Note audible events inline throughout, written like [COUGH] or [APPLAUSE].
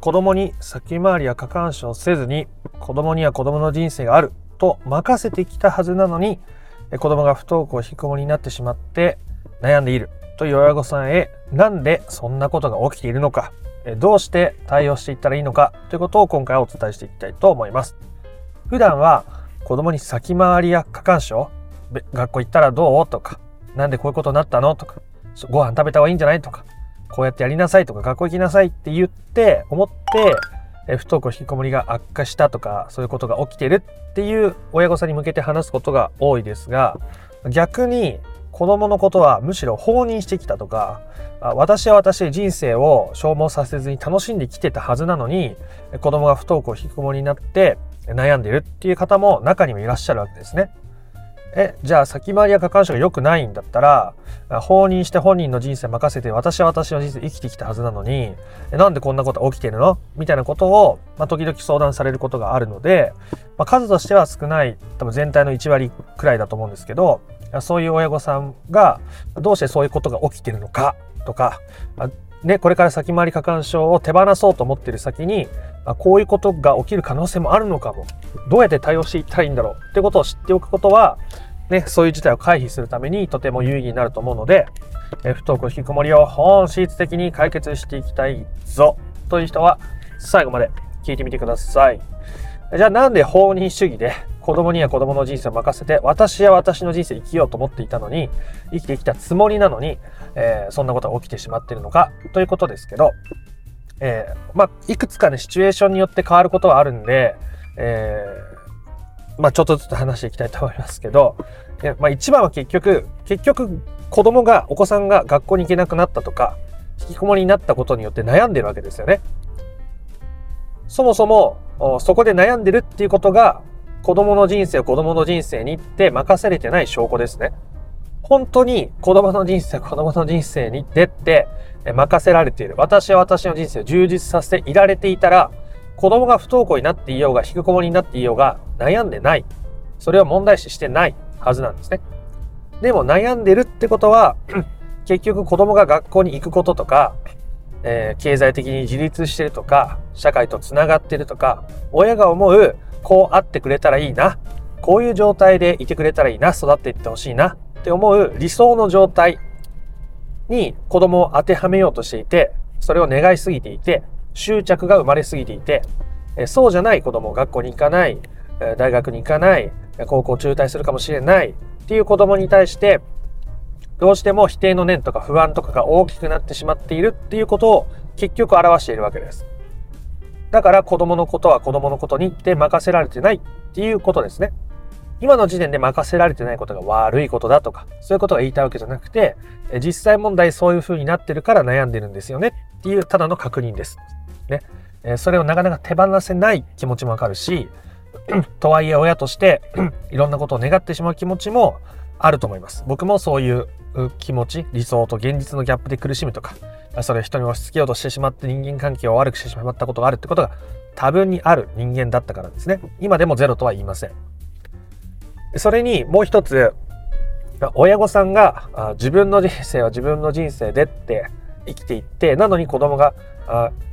子供に先回りや過干渉せずに子供には子供の人生があると任せてきたはずなのに子供が不登校引きこもりになってしまって悩んでいるという親御さんへなんでそんなことが起きているのか。どうして対応していったらいいのかということを今回はお伝えしていきたいと思います。普段は子供に先回りや過干渉学校行ったらどう？とかなんでこういうことになったの？とかご飯食べた方がいいんじゃない？とかこうやってやりなさいとか学校行きなさいって言って思ってえ不登校引きこもりが悪化したとかそういうことが起きてるっていう親御さんに向けて話すことが多いですが逆に子供のことはむしろ放任してきたとか私は私で人生を消耗させずに楽しんできてたはずなのに子供が不登校引きこもりになって悩んでるっていう方も中にもいらっしゃるわけですね。え、じゃあ先回りや過干渉が良くないんだったら、放任して本人の人生任せて私は私の人生生きてきたはずなのに、なんでこんなこと起きてるの？みたいなことを、まあ、時々相談されることがあるので、まあ、数としては少ない、多分全体の1割くらいだと思うんですけど、そういう親御さんがどうしてそういうことが起きてるのかとか、ね、これから先回り過干渉を手放そうと思ってる先に、こういうことが起きる可能性もあるのかも。どうやって対応していったらいいんだろうってことを知っておくことは、ね、そういう事態を回避するためにとても有意義になると思うので、え不登校引きこもりを本質的に解決していきたいぞという人は最後まで聞いてみてください。じゃあなんで放任主義で子供には子供の人生を任せて私は私の人生生きようと思っていたのに生きてきたつもりなのに、えー、そんなことが起きてしまっているのかということですけど、えー、まあ、いくつかねシチュエーションによって変わることはあるんで、えー、まあ、ちょっとずつ話していきたいと思いますけど、えまあ、一番は結局結局子供がお子さんが学校に行けなくなったとか引きこもりになったことによって悩んでるわけですよね。そもそもそこで悩んでるっていうことが子供の人生を子供の人生にって任されてない証拠ですね。本当に子供の人生、子供の人生にって任せられている。私は私の人生を充実させていられていたら、子供が不登校になっていようが、引きこもりになっていようが、悩んでない。それを問題視してないはずなんですね。でも悩んでるってことは、[CLEARS THROAT] 結局子供が学校に行くこととか、えー、経済的に自立してるとか、社会と繋がってるとか、親が思う、こうあってくれたらいいな、こういう状態でいてくれたらいいな、育っていってほしいなって思う理想の状態に子供を当てはめようとしていて、それを願いすぎていて、執着が生まれすぎていて、そうじゃない子供、学校に行かない、大学に行かない、高校中退するかもしれないっていう子供に対して、どうしても否定の念とか不安とかが大きくなってしまっているっていうことを結局表しているわけです。だから子供のことは子供のことにって任せられてないっていうことですね。今の時点で任せられてないことが悪いことだとか、そういうことが言いたいわけじゃなくて、実際問題そういう風になってるから悩んでるんですよねっていうただの確認です。ね。それをなかなか手放せない気持ちもわかるし、[CLEARS THROAT] とはいえ親として [CLEARS THROAT] いろんなことを願ってしまう気持ちもあると思います。僕もそういう気持ち、理想と現実のギャップで苦しむとか、それを人に押し付けようとしてしまって人間関係を悪くしてしまったことがあるってことが多分にある人間だったからですね。今でもゼロとは言いません。それにもう一つ、親御さんが自分の人生は自分の人生でって生きていって、なのに子供が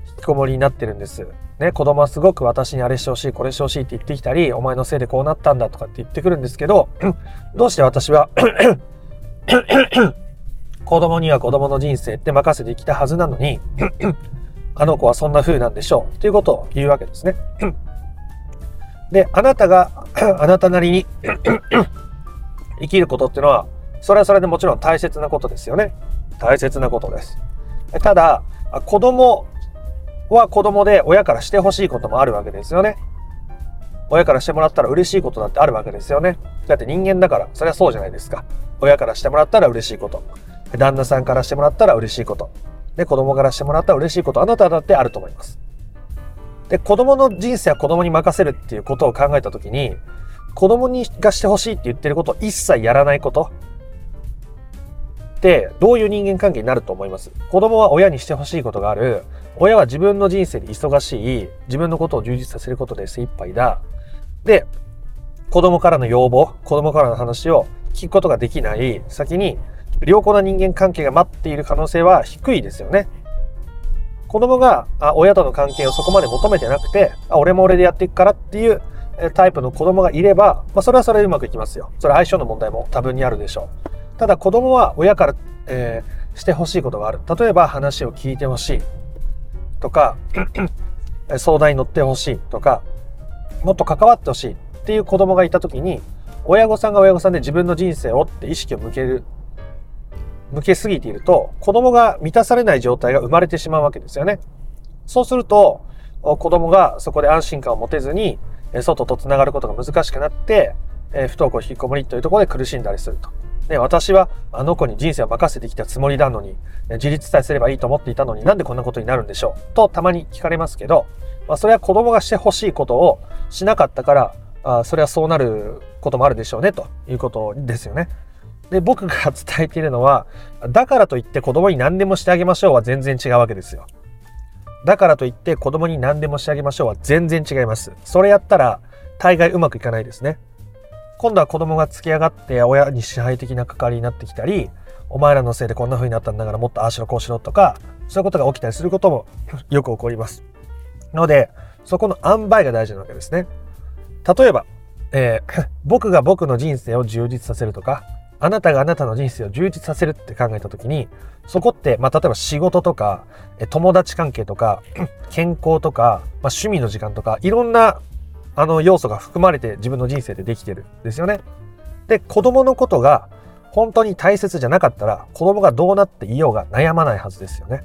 引きこもりになってるんです。ね、子供はすごく私にあれしてほしい、これしてほしいって言ってきたり、お前のせいでこうなったんだとかって言ってくるんですけど、[CLEARS THROAT] どうして私は [CLEARS THROAT] 子供には子供の人生って任せてきたはずなのに [CLEARS THROAT] あの子はそんな風なんでしょうっていうことを言うわけですね。で、あなたが [CLEARS THROAT] あなたなりに [CLEARS THROAT] 生きることっていうのは、それはそれでもちろん大切なことですよね。大切なことです。ただ、子供は子供で親からしてほしいこともあるわけですよね。親からしてもらったら嬉しいことだってあるわけですよね。だって人間だから、それはそうじゃないですか。親からしてもらったら嬉しいこと。旦那さんからしてもらったら嬉しいこと。で、子供からしてもらったら嬉しいこと。あなただってあると思います。で、子供の人生は子供に任せるっていうことを考えたときに、子供にがしてほしいって言ってることを一切やらないことってどういう人間関係になると思います？子供は親にしてほしいことがある。親は自分の人生で忙しい。自分のことを充実させることで精一杯だ。で、子供からの要望、子供からの話を聞くことができない先に良好な人間関係が待っている可能性は低いですよね。子供があ親との関係をそこまで求めてなくて、あ俺も俺でやっていくからっていうタイプの子供がいれば、まあ、それはそれでうまくいきますよ。それ相性の問題も多分にあるでしょう。ただ子供は親から、えー、してほしいことがある。例えば話を聞いてほしいとか、相談に乗ってほしいとか、もっと関わってほしいっていう子供がいた時に、親御さんが親御さんで自分の人生をって意識を向ける向けすぎていると、子供が満たされない状態が生まれてしまうわけですよね。そうすると、子供がそこで安心感を持てずに、外と繋がることが難しくなって、不登校引きこもりというところで苦しんだりすると。ね、私はあの子に人生を任せてきたつもりなのに、自立さえすればいいと思っていたのになんでこんなことになるんでしょう？とたまに聞かれますけど、まあ、それは子供がしてほしいことをしなかったから、あそれはそうなることもあるでしょうねということですよね。で、僕が [LAUGHS] 伝えているのは、だからといって子供に何でもしてあげましょうは全然違うわけですよ。だからといって子供に何でもしてあげましょうは全然違います。それやったら大概うまくいかないですね。今度は子供が付き上がって親に支配的な関わりになってきたり、お前らのせいでこんな風になったんだからもっとああしろこうしろとか、そういうことが起きたりすることもよく起こります。ので、そこの塩梅が大事なわけですね。例えば、えー、[LAUGHS] 僕が僕の人生を充実させるとか、あなたがあなたの人生を充実させるって考えた時に、そこって、まあ、例えば仕事とか、友達関係とか、[CLEARS THROAT] 健康とか、まあ、趣味の時間とか、いろんな、あの、要素が含まれて自分の人生でできてるんですよね。で、子供のことが本当に大切じゃなかったら、子供がどうなっていようが悩まないはずですよね。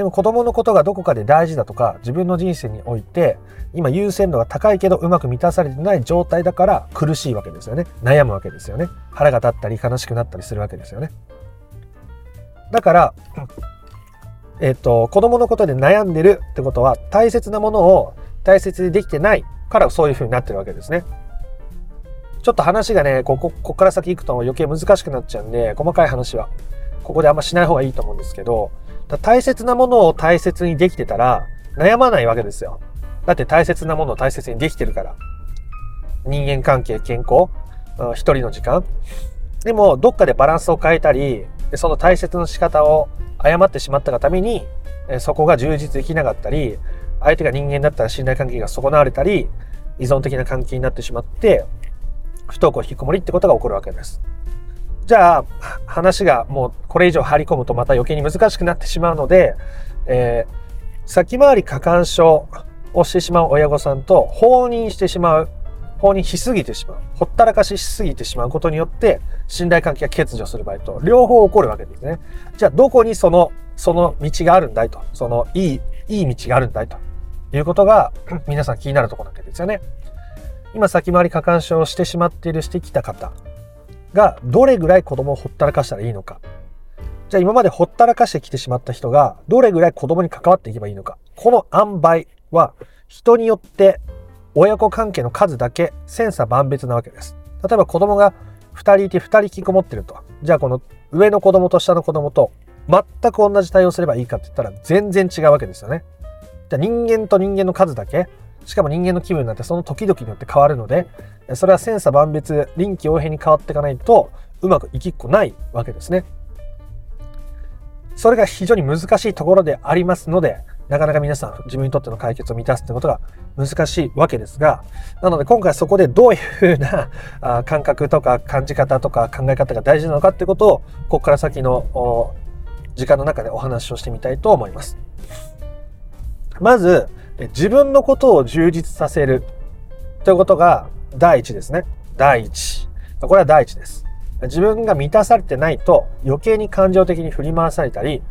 でも子供のことがどこかで大事だとか、自分の人生において、今優先度が高いけどうまく満たされてない状態だから苦しいわけですよね。悩むわけですよね。腹が立ったり悲しくなったりするわけですよね。だから、えっ、と、子供のことで悩んでるってことは大切なものを大切にできてないからそういう風になってるわけですね。ちょっと話がね、ここ、ここから先行くと余計難しくなっちゃうんで、細かい話は、ここであんましない方がいいと思うんですけど、大切なものを大切にできてたら、悩まないわけですよ。だって大切なものを大切にできてるから。人間関係、健康、一人の時間。でも、どっかでバランスを変えたり、その大切な仕方を誤ってしまったがために、そこが充実できなかったり、相手が人間だったら信頼関係が損なわれたり、依存的な関係になってしまって、不登校引きこもりってことが起こるわけです。じゃあ、話がもうこれ以上張り込むとまた余計に難しくなってしまうので、えー、先回り過干渉をしてしまう親御さんと放任してしまう、放任しすぎてしまう、ほったらかししすぎてしまうことによって信頼関係が欠如する場合と両方起こるわけですね。じゃあどこにその、その道があるんだいと、そのいい、いい道があるんだいということが皆さん気になるところなわけですよね。今先回り過干渉をしてしまっているしてきた方がどれぐらい子供をほったらかしたらいいのか。じゃあ今までほったらかしてきてしまった人がどれぐらい子供に関わっていけばいいのか。この塩梅は人によって親子関係の数だけ千差万別なわけです。例えば子供が2人いて2人引きこもってると。じゃあこの上の子供と下の子供と全く同じ対応すればいいかって言ったら全然違うわけですよね。じゃあ人間と人間の数だけしかも人間の気分なんてその時々によって変わるので、それは千差万別、臨機応変に変わっていかないと、うまくいきっこないわけですね。それが非常に難しいところでありますので、なかなか皆さん自分にとっての解決を満たすってことが難しいわけですが、なので今回そこでどういうふうな感覚とか感じ方とか考え方が大事なのかってことを、ここから先の時間の中でお話をしてみたいと思います。まず、自分のことを充実させるということが第一ですね。第一。これは第一です。自分が満たされてないと余計に感情的に振り回されたり、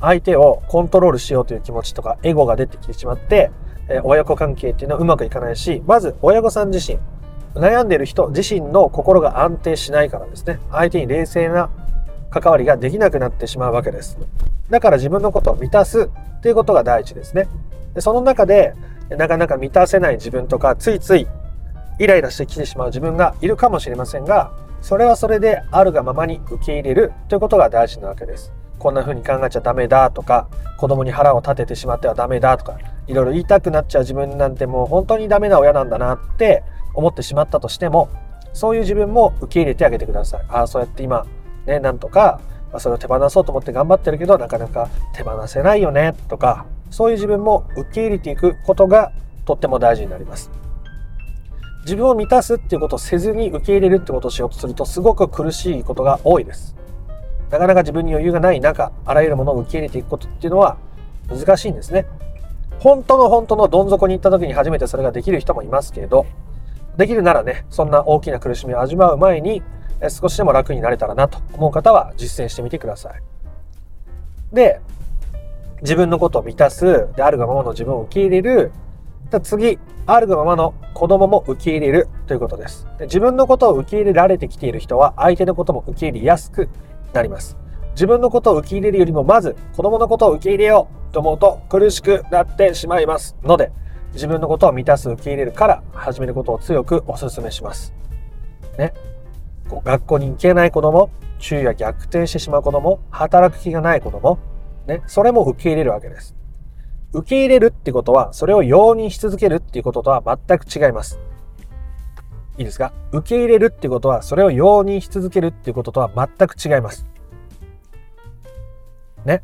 相手をコントロールしようという気持ちとかエゴが出てきてしまって、親子関係っていうのはうまくいかないし、まず親御さん自身、悩んでいる人自身の心が安定しないからですね、相手に冷静な関わりができなくなってしまうわけです。だから自分のことを満たすっていうことが第一ですね。でその中でなかなか満たせない自分とかついついイライラしてきてしまう自分がいるかもしれませんがそれはそれであるがままに受け入れるということが大事なわけです。こんな風に考えちゃダメだとか子供に腹を立ててしまってはダメだとかいろいろ言いたくなっちゃう自分なんてもう本当にダメな親なんだなって思ってしまったとしてもそういう自分も受け入れてあげてください。ああそうやって今ねなんとか、それを手放そうと思って頑張ってるけどなかなか手放せないよねとかそういう自分も受け入れていくことがとっても大事になります。自分を満たすっていうことをせずに受け入れるってことをしようとするとすごく苦しいことが多いです。なかなか自分に余裕がない中あらゆるものを受け入れていくことっていうのは難しいんですね。本当の本当のどん底に行った時に初めてそれができる人もいますけれどできるならねそんな大きな苦しみを味わう前に少しでも楽になれたらなと思う方は実践してみてください。で、自分のことを満たす、で、あるがままの自分を受け入れる。次、あるがままの子供も受け入れるということですで。自分のことを受け入れられてきている人は相手のことも受け入れやすくなります。自分のことを受け入れるよりもまず子供のことを受け入れようと思うと苦しくなってしまいますので、自分のことを満たす受け入れるから始めることを強くお勧めします。ね。学校に行けない子供、昼夜逆転してしまう子供、働く気がない子供、ね、それも受け入れるわけです。受け入れるってことは、それを容認し続けるっていうこととは全く違います。いいですか？受け入れるってことは、それを容認し続けるっていうこととは全く違います。ね。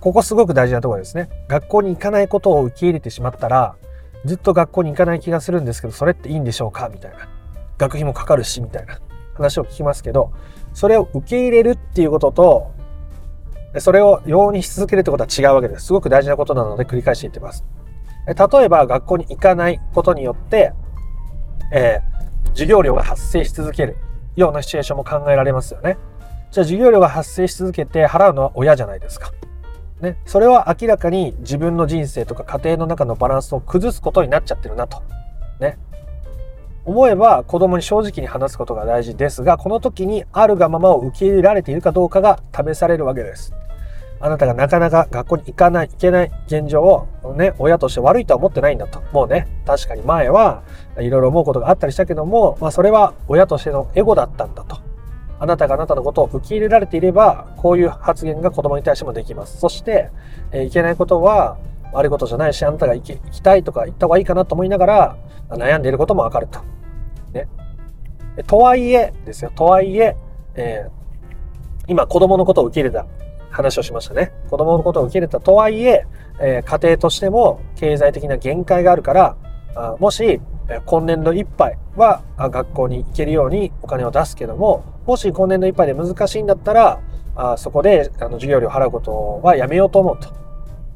ここすごく大事なところですね。学校に行かないことを受け入れてしまったら、ずっと学校に行かない気がするんですけど、それっていいんでしょうか？みたいな。学費もかかるし、みたいな。話を聞きますけど、それを受け入れるっていうことと、それを容認し続けるってことは違うわけです。すごく大事なことなので繰り返して言ってます。例えば学校に行かないことによって、えー、授業料が発生し続けるようなシチュエーションも考えられますよね。じゃあ授業料が発生し続けて払うのは親じゃないですか。ね。それは明らかに自分の人生とか家庭の中のバランスを崩すことになっちゃってるなと。ね。思えば子供に正直に話すことが大事ですが、この時にあるがままを受け入れられているかどうかが試されるわけです。あなたがなかなか学校に行かない、行けない現状をね、親として悪いとは思ってないんだと。もうね、確かに前はいろいろ思うことがあったりしたけども、まあそれは親としてのエゴだったんだと。あなたがあなたのことを受け入れられていれば、こういう発言が子供に対してもできます。そして、え、いけないことは悪いことじゃないし、あなたが行き行きたいとか行った方がいいかなと思いながら、悩んでいることもわかると。ね。とはいえですよ。とはいえ、えー、今子供のことを受け入れた話をしましたね。子供のことを受け入れたとはいえ、えー、家庭としても経済的な限界があるから、あもし、今年度いっぱいは学校に行けるようにお金を出すけども、もし今年度いっぱいで難しいんだったら、あそこであの授業料を払うことはやめようと思うと。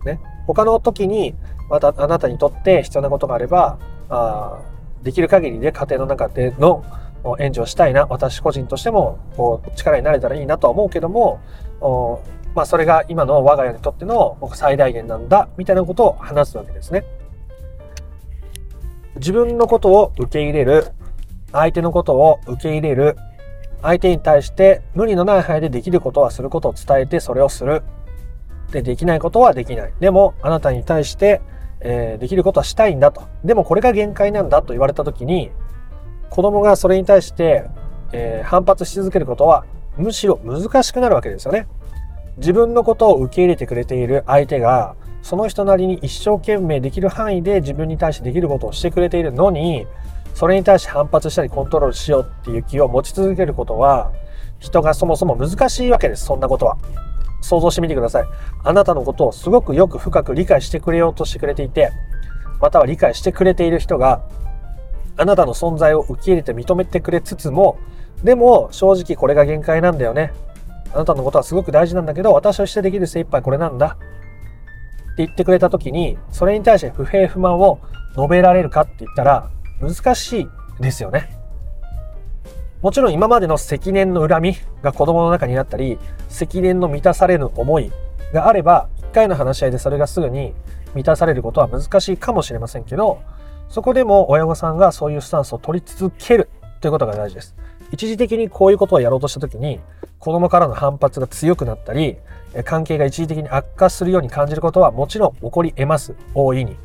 ね。他の時に、またあなたにとって必要なことがあれば、あできる限りで家庭の中での援助をしたいな、私個人としてもこう力になれたらいいなとは思うけども、おまあそれが今の我が家にとっての最大限なんだ、みたいなことを話すわけですね。自分のことを受け入れる、相手のことを受け入れる、相手に対して無理のない範囲でできることはすることを伝えてそれをする。で、できないことはできない。でも、あなたに対して、えー、できることはしたいんだと。でもこれが限界なんだと言われた時に、子供がそれに対して、えー、反発し続けることは、むしろ難しくなるわけですよね。自分のことを受け入れてくれている相手が、その人なりに一生懸命できる範囲で自分に対してできることをしてくれているのに、それに対して反発したりコントロールしようっていう気を持ち続けることは、人がそもそも難しいわけです、そんなことは。想像してみてください。あなたのことをすごくよく深く理解してくれようとしてくれていて、または理解してくれている人が、あなたの存在を受け入れて認めてくれつつも、でも正直これが限界なんだよね。あなたのことはすごく大事なんだけど、私としてできる精一杯これなんだ。って言ってくれた時に、それに対して不平不満を述べられるかって言ったら、難しいですよね。もちろん今までの積年の恨みが子供の中にあったり、積年の満たされぬ思いがあれば、一回の話し合いでそれがすぐに満たされることは難しいかもしれませんけど、そこでも親御さんがそういうスタンスを取り続けるということが大事です。一時的にこういうことをやろうとした時に、子供からの反発が強くなったり、関係が一時的に悪化するように感じることはもちろん起こり得ます。大いに。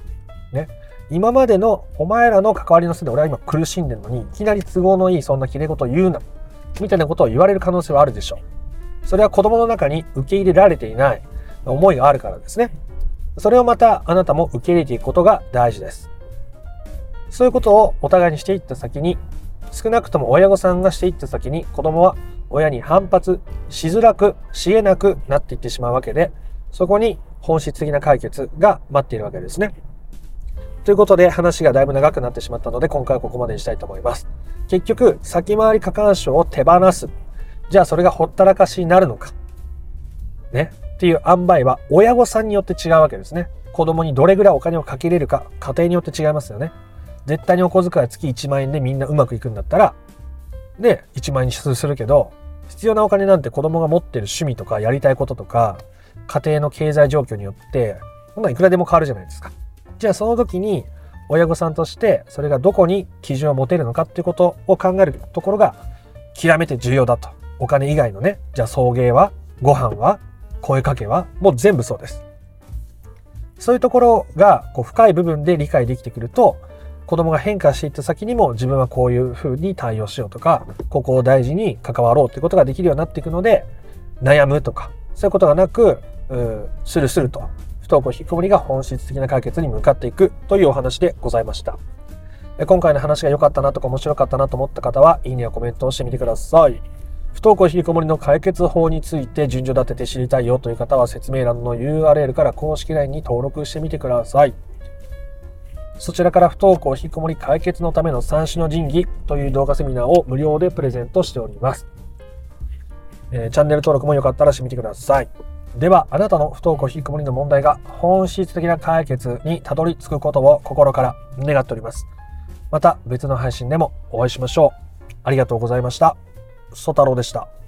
ね。今までのお前らの関わりのせいで俺は今苦しんでるのに、いきなり都合のいいそんな綺麗事を言うな。みたいなことを言われる可能性はあるでしょう。それは子供の中に受け入れられていない思いがあるからですね。それをまたあなたも受け入れていくことが大事です。そういうことをお互いにしていった先に、少なくとも親御さんがしていった先に子供は親に反発しづらくしえなくなっていってしまうわけで、そこに本質的な解決が待っているわけですね。ということで話がだいぶ長くなってしまったので今回はここまでにしたいと思います。結局、先回り過干渉を手放す。じゃあそれがほったらかしになるのか。ね。っていう塩梅は親御さんによって違うわけですね。子供にどれぐらいお金をかけれるか、家庭によって違いますよね。絶対にお小遣い月1万円でみんなうまくいくんだったら、で、1万円にするけど、必要なお金なんて子供が持ってる趣味とかやりたいこととか、家庭の経済状況によって、ほんないくらでも変わるじゃないですか。じゃあその時に、親御さんとしてそれがどこに基準を持てるのかっていうことを考えるところが極めて重要だと。お金以外のね、じゃあ送迎は、ご飯は、声かけは、もう全部そうです。そういうところがこう深い部分で理解できてくると、子供が変化していった先にも自分はこういうふうに対応しようとか、ここを大事に関わろうということができるようになっていくので、悩むとか、そういうことがなく、スルスルと不登校引きこもりが本質的な解決に向かっていくというお話でございました。今回の話が良かったなとか面白かったなと思った方は、いいねやコメントをしてみてください。不登校引きこもりの解決法について順序立てて知りたいよという方は説明欄の URL から公式 LINE に登録してみてください。そちらから不登校引きこもり解決のための三種の神器という動画セミナーを無料でプレゼントしております。えー、チャンネル登録もよかったらしてみてください。では、あなたの不登校引きこもりの問題が本質的な解決にたどり着くことを心から願っております。また別の配信でもお会いしましょう。ありがとうございました。ソ太郎でした。